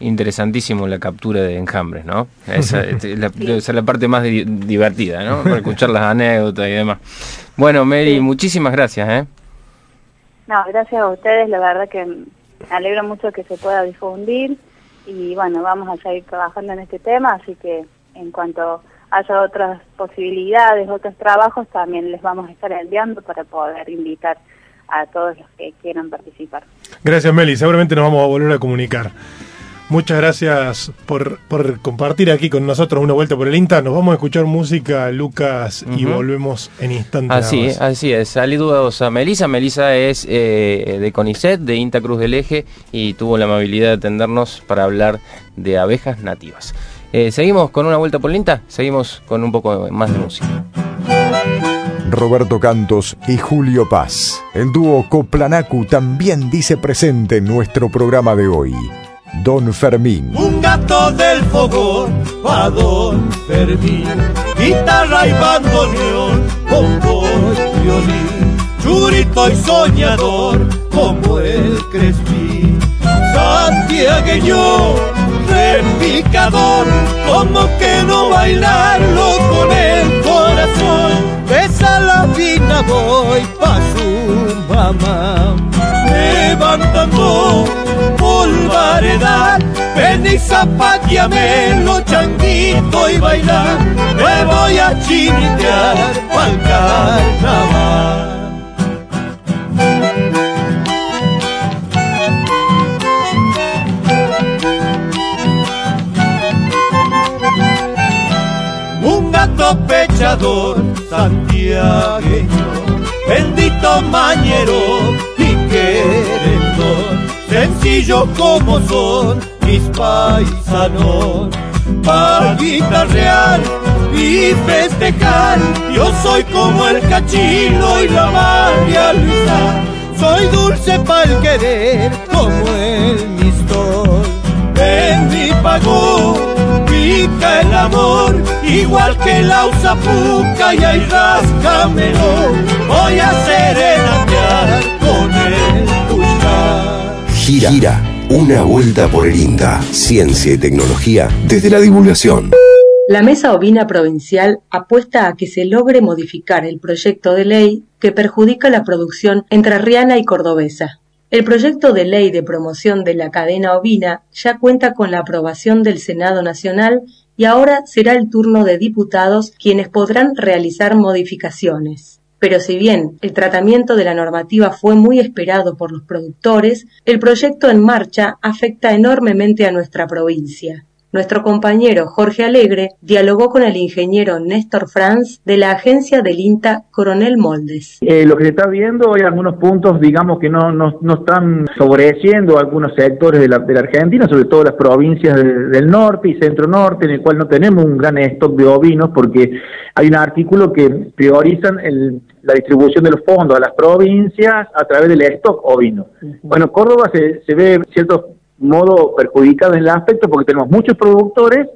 Interesantísimo la captura de enjambres, ¿no? Esa, es la, parte más divertida, ¿no? Para escuchar las anécdotas y demás. Bueno, Mary, muchísimas gracias, ¿eh? No, gracias a ustedes, la verdad que me alegro mucho que se pueda difundir y bueno, vamos a seguir trabajando en este tema, así que en cuanto haya otras posibilidades, otros trabajos, también les vamos a estar enviando para poder invitar a todos los que quieran participar. Gracias, Meli. Seguramente nos vamos a volver a comunicar. Muchas gracias por, por, compartir aquí con nosotros una vuelta por el INTA. Nos vamos a escuchar música, Lucas, y volvemos en instantes. Así, así es. Saludos a Melisa. Melisa es eh, de CONICET, de INTA Cruz del Eje, y tuvo la amabilidad de atendernos para hablar de abejas nativas. Eh, seguimos con una vuelta por el INTA, seguimos con un poco más de música. Roberto Cantos y Julio Paz. El dúo Coplanacu también dice presente en nuestro programa de hoy. Don Fermín. Un gato del fogón a Don Fermín. Guitarra y bandoneón, bombo y violín. Churito y soñador como el Crespín. Santiagueño, repicador, como que no bailarlo con el corazón. Besa la vida voy pa' su mamá. Levantando polvaredad, ven y zapateame y bailar. Me voy a chinitear pa'l carnaval. Un gato pechador santiagueño, bendito mañero sencillo como son mis paisanos, para guitarrear y festejar, yo soy como el cachino y la María Luisa, soy dulce para el querer como el mistol, en mi pago pica el amor, igual que la usapuca y ahí rascamelo, voy a serenatear con el buscar. Gira, Gira, una vuelta por el INTA, ciencia y tecnología desde la divulgación. La Mesa Ovina Provincial apuesta a que se logre modificar el proyecto de ley que perjudica la producción entrerriana y cordobesa. El proyecto de ley de promoción de la cadena ovina ya cuenta con la aprobación del Senado Nacional y ahora será el turno de diputados quienes podrán realizar modificaciones. Pero si bien el tratamiento de la normativa fue muy esperado por los productores, el proyecto en marcha afecta enormemente a nuestra provincia. Nuestro compañero Jorge Alegre dialogó con el ingeniero Néstor Franz de la agencia del INTA Coronel Moldes. Eh, lo que se está viendo hay algunos puntos, digamos, que no, no, están favoreciendo algunos sectores de la, de la Argentina, sobre todo las provincias del norte y centro norte, en el cual no tenemos un gran stock de ovinos, porque hay un artículo que priorizan la distribución de los fondos a las provincias a través del stock ovino. Bueno, Córdoba se, se ve ciertos modo perjudicado en el aspecto porque tenemos muchos productores,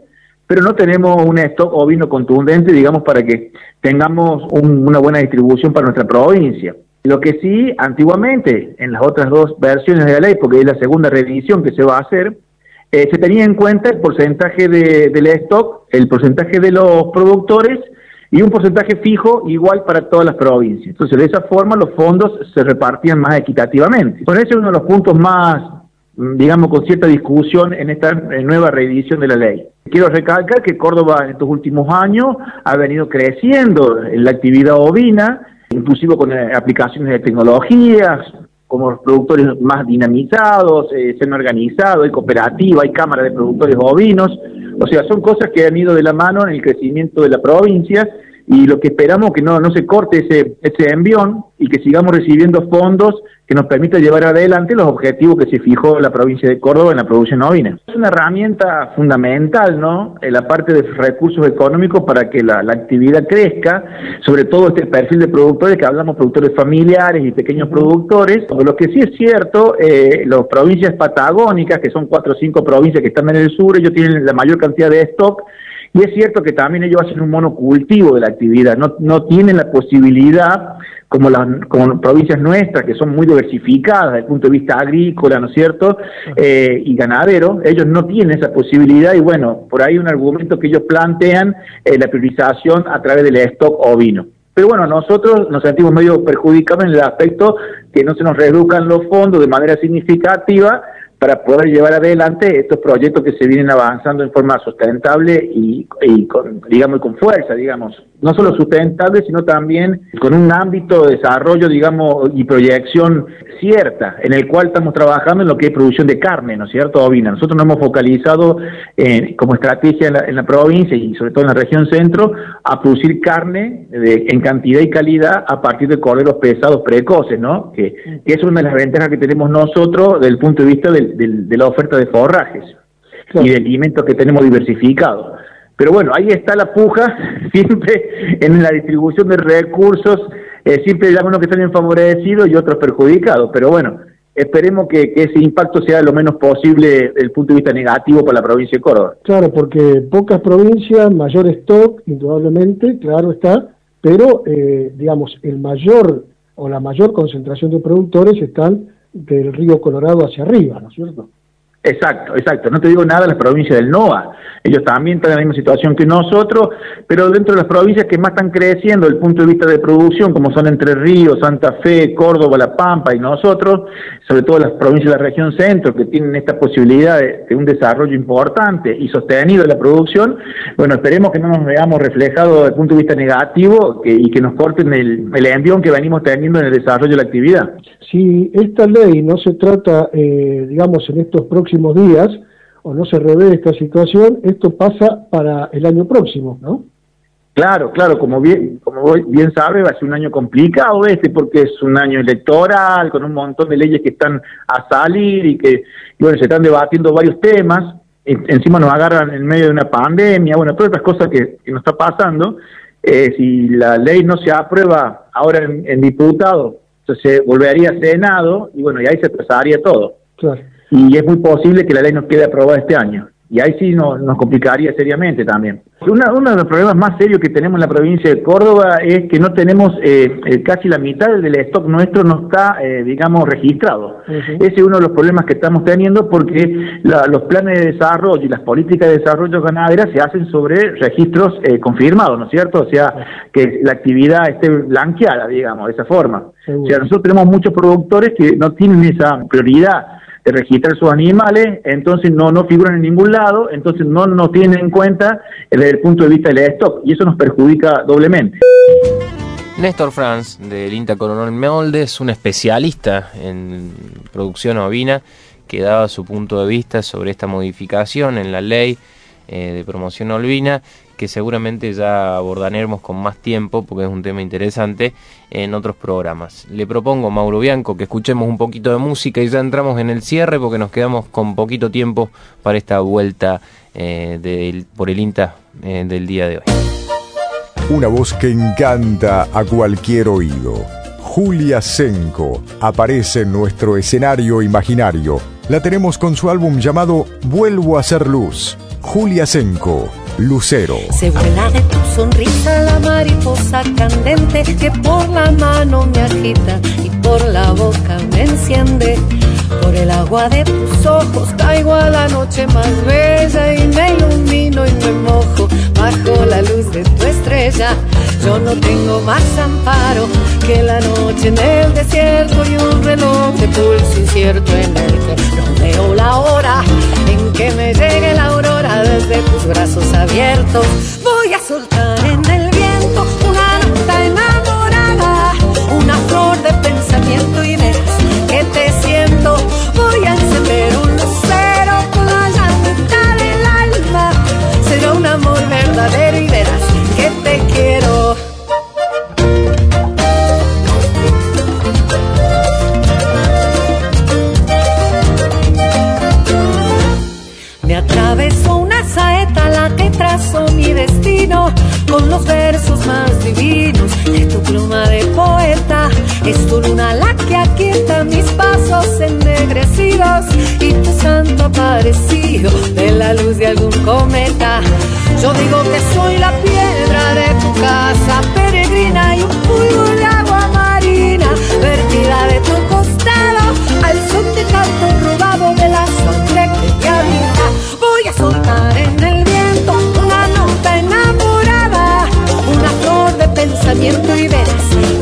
pero no tenemos un stock ovino contundente, digamos, para que tengamos una buena distribución para nuestra provincia. Lo que sí, antiguamente, en las otras dos versiones de la ley, porque es la segunda revisión que se va a hacer, eh, se tenía en cuenta el porcentaje de, del stock, el porcentaje de los productores y un porcentaje fijo igual para todas las provincias. Entonces, de esa forma los fondos se repartían más equitativamente. Por eso es uno de los puntos más digamos, con cierta discusión en esta nueva reedición de la ley. Quiero recalcar que Córdoba en estos últimos años ha venido creciendo en la actividad ovina, inclusive con eh, aplicaciones de tecnologías, como los productores más dinamizados, eh, se han organizado, hay cooperativa, hay cámara de productores ovinos, o sea, son cosas que han ido de la mano en el crecimiento de la provincia y lo que esperamos que no, no se corte ese, ese envión y que sigamos recibiendo fondos que nos permita llevar adelante los objetivos que se fijó la provincia de Córdoba en la producción ovina. Es una herramienta fundamental, ¿no? En la parte de recursos económicos para que la, actividad crezca, sobre todo este perfil de productores que hablamos, productores familiares y pequeños productores. Lo que sí es cierto, eh, las provincias patagónicas, que son cuatro o cinco provincias que están en el sur, ellos tienen la mayor cantidad de stock y es cierto que también ellos hacen un monocultivo de la actividad, no, no tienen la posibilidad, como las como provincias nuestras, que son muy diversificadas desde el punto de vista agrícola, ¿no es cierto? Eh, y ganadero, ellos no tienen esa posibilidad y bueno, por ahí un argumento que ellos plantean, eh, la priorización a través del stock ovino. Pero bueno, nosotros nos sentimos medio perjudicados en el aspecto que no se nos reduzcan los fondos de manera significativa para poder llevar adelante estos proyectos que se vienen avanzando en forma sustentable y, con, digamos, con fuerza, digamos no solo sustentable, sino también con un ámbito de desarrollo, digamos, y proyección cierta, en el cual estamos trabajando en lo que es producción de carne, ¿no es cierto, ovina? Nosotros nos hemos focalizado como estrategia en la, provincia y sobre todo en la región centro a producir carne de, en cantidad y calidad a partir de corderos pesados precoces, ¿no? Que, es una de las ventajas que tenemos nosotros desde el punto de vista de la oferta de forrajes y de alimentos que tenemos diversificados. Pero bueno, ahí está la puja, siempre en la distribución de recursos, eh, siempre hay algunos que están favorecidos y otros perjudicados. Pero bueno, esperemos que, ese impacto sea lo menos posible desde el punto de vista negativo para la provincia de Córdoba. Claro, porque pocas provincias, mayor stock, indudablemente, claro está, pero eh, digamos, el mayor o la mayor concentración de productores están del río Colorado hacia arriba, ¿no es cierto? Exacto, exacto. No te digo nada de las provincias del NOA. Ellos también están en la misma situación que nosotros, pero dentro de las provincias que más están creciendo desde el punto de vista de producción, como son Entre Ríos, Santa Fe, Córdoba, La Pampa y nosotros, sobre todo las provincias de la región centro, que tienen esta posibilidad de, un desarrollo importante y sostenido de la producción, bueno, esperemos que no nos veamos reflejados desde el punto de vista negativo y que nos corten el, el envión que venimos teniendo en el desarrollo de la actividad. Si esta ley no se trata, eh, digamos, en estos próximos días, o no se revé esta situación, esto pasa para el año próximo, ¿no? Claro, claro, como bien, como bien sabe, va a ser un año complicado este porque es un año electoral, con un montón de leyes que están a salir y que, bueno, se están debatiendo varios temas, encima nos agarran en medio de una pandemia, bueno, todas estas cosas que, nos está pasando, eh, si la ley no se aprueba ahora en, en diputado, entonces volvería a Senado y bueno, y ahí se pasaría todo. Claro y es muy posible que la ley nos quede aprobada este año. Y ahí sí nos, nos complicaría seriamente también. uno de los problemas más serios que tenemos en la provincia de Córdoba es que no tenemos, eh, eh, casi la mitad del stock nuestro no está, eh, digamos, registrado. Ese es uno de los problemas que estamos teniendo porque los planes de desarrollo y las políticas de desarrollo ganadera se hacen sobre registros confirmados, ¿no es cierto? O sea, que la actividad esté blanqueada, digamos, de esa forma. O sea, nosotros tenemos muchos productores que no tienen esa prioridad registrar sus animales, entonces no, no figuran en ningún lado, entonces no nos tienen en cuenta desde el punto de vista del stock y eso nos perjudica doblemente. Néstor Franz, del INTA Coronel Molde, es un especialista en producción ovina que daba su punto de vista sobre esta modificación en la ley eh, de promoción ovina que seguramente ya abordaremos con más tiempo, porque es un tema interesante, en otros programas. Le propongo, Mauro Bianco, que escuchemos un poquito de música y ya entramos en el cierre, porque nos quedamos con poquito tiempo para esta vuelta eh, por el INTA eh, del día de hoy. Una voz que encanta a cualquier oído. Julia Senko aparece en nuestro escenario imaginario. La tenemos con su álbum llamado Vuelvo a ser luz. Julia Senko, Lucero. Se vuela de tu sonrisa la mariposa candente que por la mano me agita por la boca me enciende. Por el agua de tus ojos caigo a la noche más bella y me ilumino y me mojo bajo la luz de tu estrella. Yo no tengo más amparo que la noche en el desierto y un reloj de pulso incierto en el que no veo la hora en que me llegue la aurora desde tus brazos abiertos. Voy a soltar en el viento una pensamiento y tu luna la que aquieta mis pasos ennegrecidos y tu santo parecido de la luz de algún cometa. Yo digo que soy la piedra de tu casa peregrina y un puño de agua marina vertida de tu costado al son de canto robado de la sangre que te habita. Voy a soltar en el viento una nota enamorada, una flor de pensamiento y verás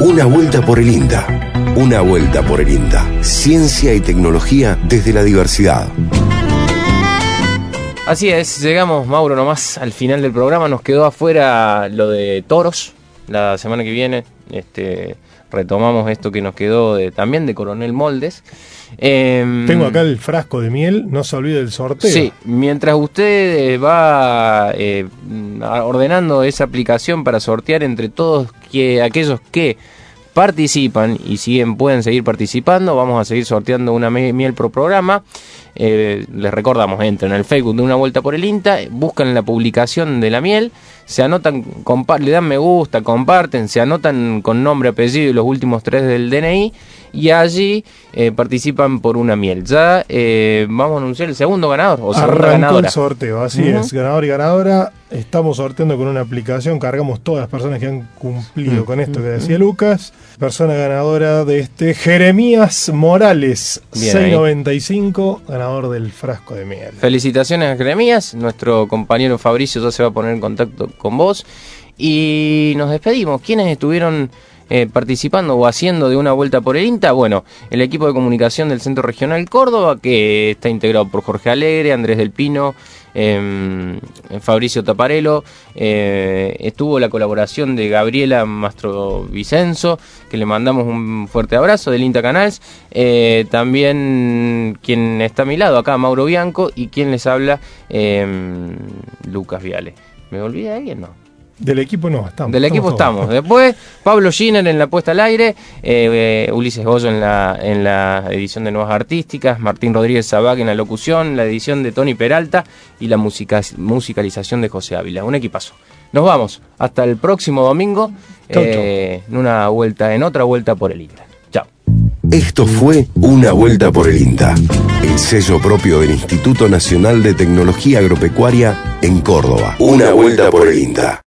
Una Vuelta por el INDA. Una Vuelta por el INDA. Ciencia y tecnología desde la diversidad. Así es, llegamos, Mauro, nomás al final del programa. Nos quedó afuera lo de toros. La semana que viene este, retomamos esto que nos quedó también de Coronel Moldes. Em, Tengo acá el frasco de miel, no se olvide del sorteo. Sí, mientras usted eh, va eh, ordenando esa aplicación para sortear entre todos que, aquellos que participan y siguen, pueden seguir participando, vamos a seguir sorteando una miel por programa. Eh, les recordamos, entren en el Facebook de Una Vuelta por el INTA, buscan la publicación de la miel, se anotan, le dan me gusta, comparten, se anotan con nombre, apellido y los últimos tres del DNI y allí eh, participan por una miel. Ya eh, vamos a anunciar el segundo ganador o segunda Arrancó ganadora. el sorteo, así es, ganador y ganadora. Estamos sorteando con una aplicación, cargamos todas las personas que han cumplido Mm. con esto que decía Lucas. Persona ganadora de este, Jeremías Morales, Bien ahí. 695, ganador del frasco de miel. Felicitaciones a Jeremías, nuestro compañero Fabricio ya se va a poner en contacto con vos y nos despedimos. ¿Quiénes estuvieron eh, participando o haciendo de una vuelta por el INTA? Bueno, el equipo de comunicación del Centro Regional Córdoba, que está integrado por Jorge Alegre, Andrés del Pino, eh, Fabricio Taparelo, eh, estuvo la colaboración de Gabriela Mastro Vicenzo, que le mandamos un fuerte abrazo del INTA Canals, eh, también quien está a mi lado acá, Mauro Bianco, y quien les habla, eh, Lucas Viale. ¿Me olvidé de alguien? No. Del equipo no, estamos. Del equipo estamos. Después, Pablo Giner en la puesta al aire, eh, eh, Ulises Goyo en la, en la edición de Nuevas Artísticas, Martín Rodríguez Sabac en la locución, la edición de Tony Peralta y la musica- musicalización de José Ávila. Un equipazo. Nos vamos. Hasta el próximo domingo Chau, eh, en una vuelta, en otra vuelta por el Inter. Esto fue Una Vuelta por el INTA, el sello propio del Instituto Nacional de Tecnología Agropecuaria en Córdoba. Una Vuelta por el INTA.